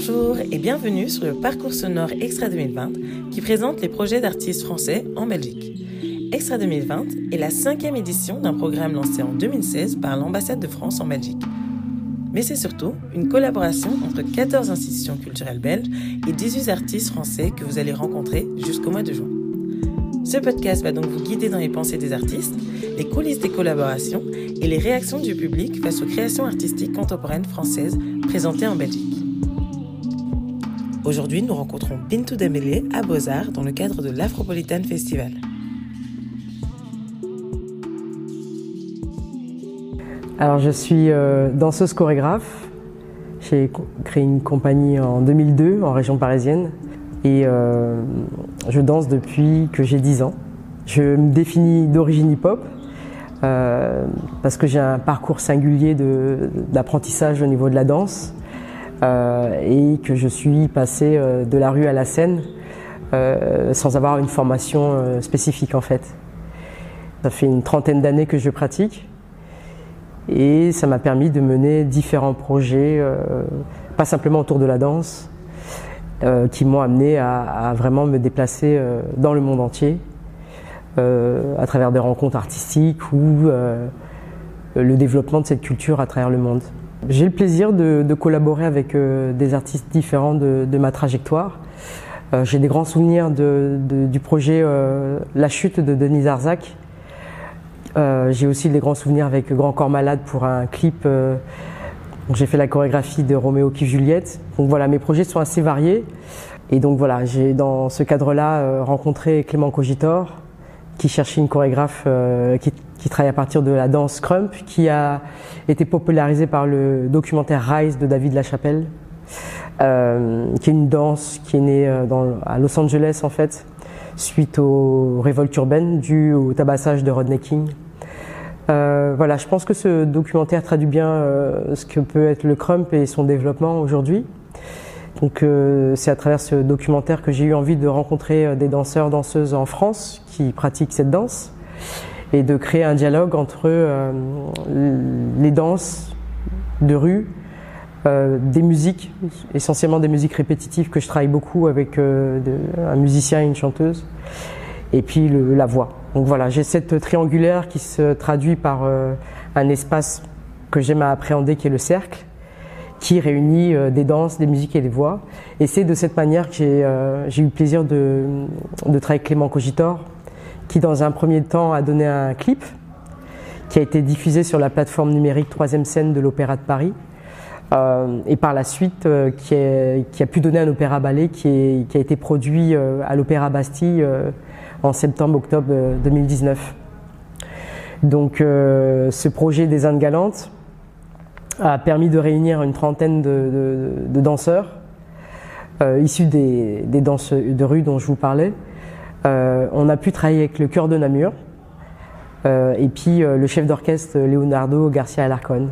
Bonjour et bienvenue sur le Parcours sonore Extra 2020 qui présente les projets d'artistes français en Belgique. Extra 2020 est la cinquième édition d'un programme lancé en 2016 par l'ambassade de France en Belgique. Mais c'est surtout une collaboration entre 14 institutions culturelles belges et 18 artistes français que vous allez rencontrer jusqu'au mois de juin. Ce podcast va donc vous guider dans les pensées des artistes, les coulisses des collaborations et les réactions du public face aux créations artistiques contemporaines françaises présentées en Belgique. Aujourd'hui, nous rencontrons Bintou Dembélé à Beaux-Arts dans le cadre de l'Afropolitan Festival. Alors, je suis euh, danseuse chorégraphe. J'ai créé une compagnie en 2002 en région parisienne et euh, je danse depuis que j'ai 10 ans. Je me définis d'origine hip-hop euh, parce que j'ai un parcours singulier d'apprentissage au niveau de la danse et que je suis passé euh, de la rue à la scène euh, sans avoir une formation euh, spécifique en fait. Ça fait une trentaine d'années que je pratique et ça m'a permis de mener différents projets, pas simplement autour de la danse, euh, qui m'ont amené à, vraiment me déplacer euh, dans le monde entier euh, à travers des rencontres artistiques ou le développement de cette culture à travers le monde. J'ai le plaisir de, collaborer avec des artistes différents de, ma trajectoire. J'ai des grands souvenirs du projet La chute de Denise Arzac. J'ai aussi des grands souvenirs avec Grand Corps Malade pour un clip j'ai fait la chorégraphie de Roméo qui Juliette. Donc voilà, mes projets sont assez variés. Et donc voilà, j'ai dans ce cadre-là euh, rencontré Clément Cogitor, qui cherchait une chorégraphe euh, qui, qui, travaille à partir de la danse crump, qui a été popularisée par le documentaire Rise de David Lachapelle, euh, qui est une danse qui est née euh, à Los Angeles en fait, suite aux révoltes urbaines dues au tabassage de Rodney King. Euh, voilà, je pense que ce documentaire traduit bien ce que peut être le crump et son développement aujourd'hui. Donc c'est à travers ce documentaire que j'ai eu envie de rencontrer des danseurs, danseuses en France qui pratiquent cette danse et de créer un dialogue entre euh, les danses de rue, des musiques, essentiellement des musiques répétitives que je travaille beaucoup avec de, un musicien et une chanteuse, et puis la voix. Donc voilà, j'ai cette triangulaire qui se traduit par euh, un espace que j'aime à appréhender qui est le cercle, qui réunit euh, des danses, des musiques et des voix. Et c'est de cette manière que j'ai euh, eu le plaisir de, travailler avec Clément Cogitor, qui dans un premier temps a donné un clip qui a été diffusé sur la plateforme numérique Troisième scène de l'Opéra de Paris. Euh, et par la suite euh, qui, a pu donner un opéra ballet qui, a été produit euh, à l'Opéra Bastille en septembre-octobre 2019. Donc ce projet des Indes galantes a permis de réunir une trentaine de danseurs issus des, des, danses de rue dont je vous parlais. On a pu travailler avec le chœur de Namur et puis le chef d'orchestre Leonardo Garcia Alarcon.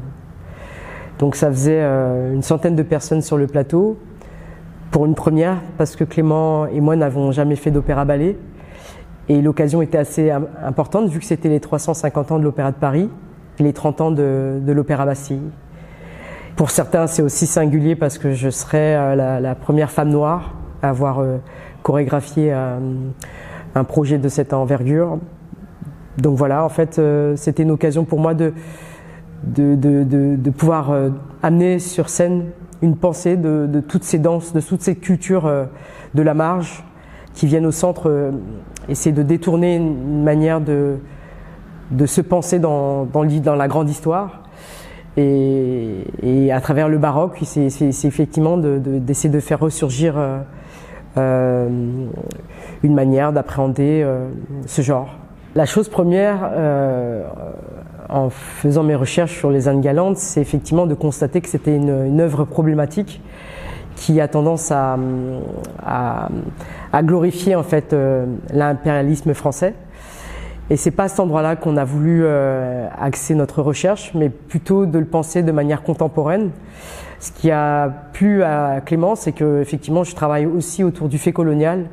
Donc ça faisait euh, une centaine de personnes sur le plateau pour une première parce que Clément et moi n'avons jamais fait d'opéra ballet et l'occasion était assez importante vu que c'était les 350 ans de l'Opéra de Paris et les 30 ans de, l'Opéra Bastille. Pour certains, c'est aussi singulier parce que je serai euh, la, la première femme noire à avoir euh, chorégraphié un, projet de cette envergure. Donc voilà, en fait, c'était une occasion pour moi de, de, de, pouvoir euh, amener sur scène une pensée de, de, toutes ces danses, de toutes ces cultures euh, de la marge qui viennent au centre, euh, essayer de détourner une manière de, de se penser dans, dans, la grande histoire. Et, et, à travers le baroque, c'est effectivement d'essayer de, de, faire ressurgir euh, euh, une manière d'appréhender euh, ce genre. La chose première, en faisant mes recherches sur les Indes galantes, c'est effectivement de constater que c'était une, une, œuvre problématique qui a tendance à, à, à glorifier en fait euh, l'impérialisme français. Et c'est pas à cet endroit-là qu'on a voulu euh, axer notre recherche, mais plutôt de le penser de manière contemporaine. Ce qui a plu à Clément, c'est que effectivement, je travaille aussi autour du fait colonial,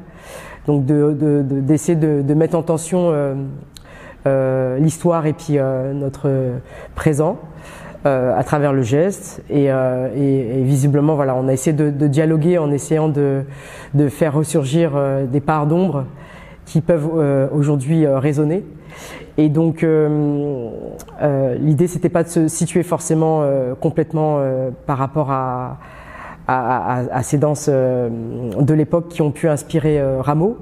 donc d'essayer de, de, de, de, mettre en tension euh, euh, l'histoire et puis euh, notre présent. à travers le geste et, visiblement voilà on a essayé de, dialoguer en essayant de, de faire ressurgir des parts d'ombre qui peuvent aujourd'hui résonner. Et donc l'idée c'était pas de se situer forcément complètement par rapport à à, ces danses euh, de l'époque qui ont pu inspirer euh, Rameau,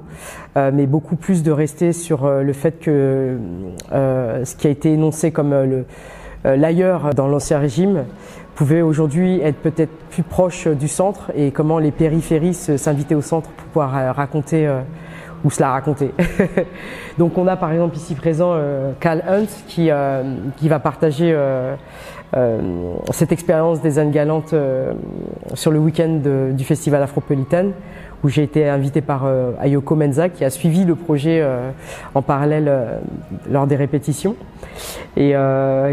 euh, mais beaucoup plus de rester sur le fait que ce qui a été énoncé comme le l'ailleurs dans l'ancien régime pouvait aujourd'hui être peut-être plus proche du centre et comment les périphéries s'invitaient au centre pour pouvoir raconter ou se la raconter. Donc on a par exemple ici présent Cal Hunt qui, qui va partager euh, cette expérience des Annes Galantes euh, sur le week-end du Festival Afropolitan où j'ai été invité par euh, Ayoko Menza qui a suivi le projet en parallèle lors des répétitions. Et,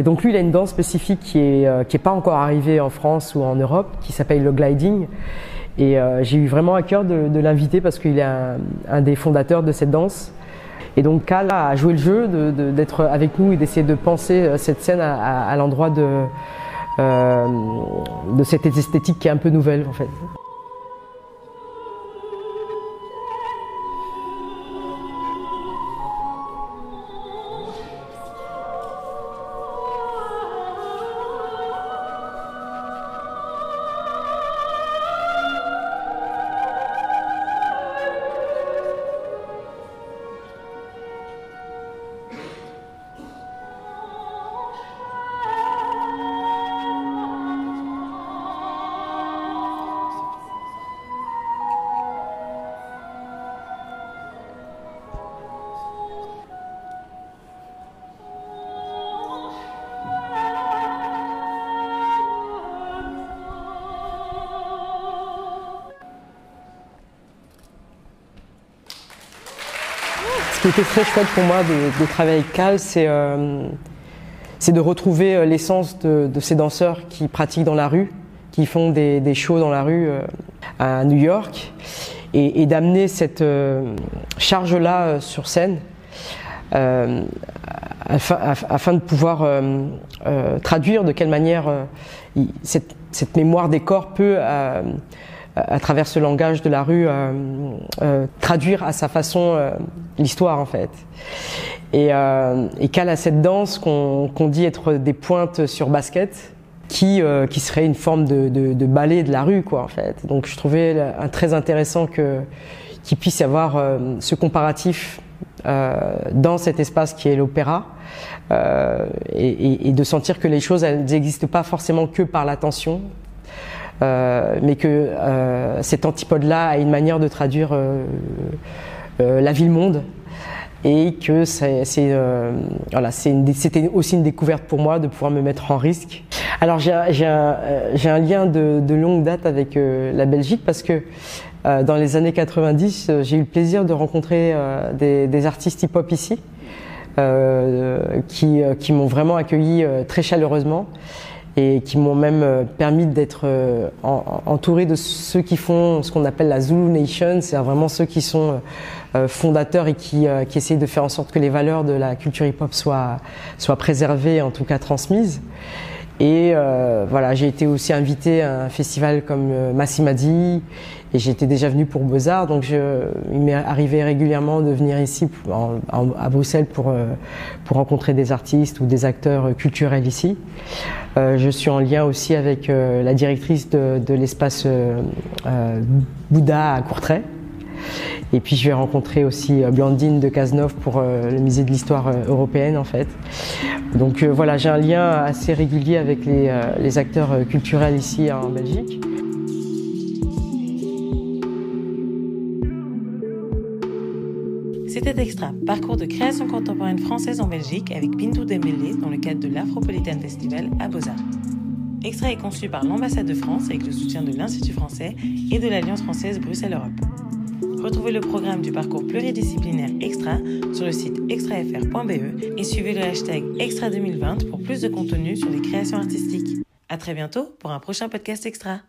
donc lui, il a une danse spécifique qui est qui est pas encore arrivée en France ou en Europe, qui s'appelle le gliding. Et j'ai eu vraiment à cœur de, l'inviter parce qu'il est un, des fondateurs de cette danse. Et donc Cal a joué le jeu d'être avec nous et d'essayer de penser euh, cette scène à, l'endroit euh, de cette esthétique qui est un peu nouvelle en fait. Ce qui était très chouette pour moi de, travailler avec Cal, c'est euh, de retrouver euh, l'essence de, ces danseurs qui pratiquent dans la rue, qui font des, shows dans la rue euh, à New York, et, d'amener cette charge-là sur scène. Afin, de pouvoir traduire de quelle manière cette, cette, mémoire des corps peut à travers ce langage de la rue, euh, euh, traduire à sa façon euh, l'histoire en fait. Et, et qu'elle a cette danse qu'on dit être des pointes sur basket, qui, qui serait une forme de, de, de, ballet de la rue quoi en fait. Donc je trouvais très intéressant que qu'il puisse y avoir ce comparatif dans cet espace qui est l'opéra. Et, et, de sentir que les choses elles n'existent pas forcément que par l'attention, mais que euh, cet antipode-là a une manière de traduire euh, la vie-le-monde et que c'est voilà, c'était aussi une découverte pour moi de pouvoir me mettre en risque. Alors j'ai un, un, lien de, de, longue date avec la Belgique parce que dans les années 90, j'ai eu le plaisir de rencontrer des, des, artistes hip-hop ici qui, qui m'ont vraiment accueilli très chaleureusement et qui m'ont même euh, permis d'être euh, entouré de ceux qui font ce qu'on appelle la Zulu Nation, c'est vraiment ceux qui sont euh, fondateurs et qui, qui essayent de faire en sorte que les valeurs de la culture hip-hop soient, soient préservées, en tout cas transmises. Et voilà, j'ai été aussi invité à un festival comme Massimadi et j'étais déjà venu pour Beaux-Arts, donc je, il m'est arrivé régulièrement de venir ici à Bruxelles pour, pour rencontrer des artistes ou des acteurs culturels ici. Euh, je suis en lien aussi avec euh, la directrice de, l'espace euh, Bouddha à Courtrai. Et puis je vais rencontrer aussi Blandine de Cazeneuve pour le musée de l'histoire européenne en fait. Donc voilà, j'ai un lien assez régulier avec les, les acteurs culturels ici en Belgique. C'était Extra, parcours de création contemporaine française en Belgique avec Bintou Dembélé dans le cadre de l'Afropolitan Festival à Beaux-Arts. Extra est conçu par l'ambassade de France avec le soutien de l'Institut français et de l'Alliance française Bruxelles-Europe. Retrouvez le programme du parcours pluridisciplinaire Extra sur le site extrafr.be et suivez le hashtag Extra 2020 pour plus de contenu sur les créations artistiques. À très bientôt pour un prochain podcast Extra.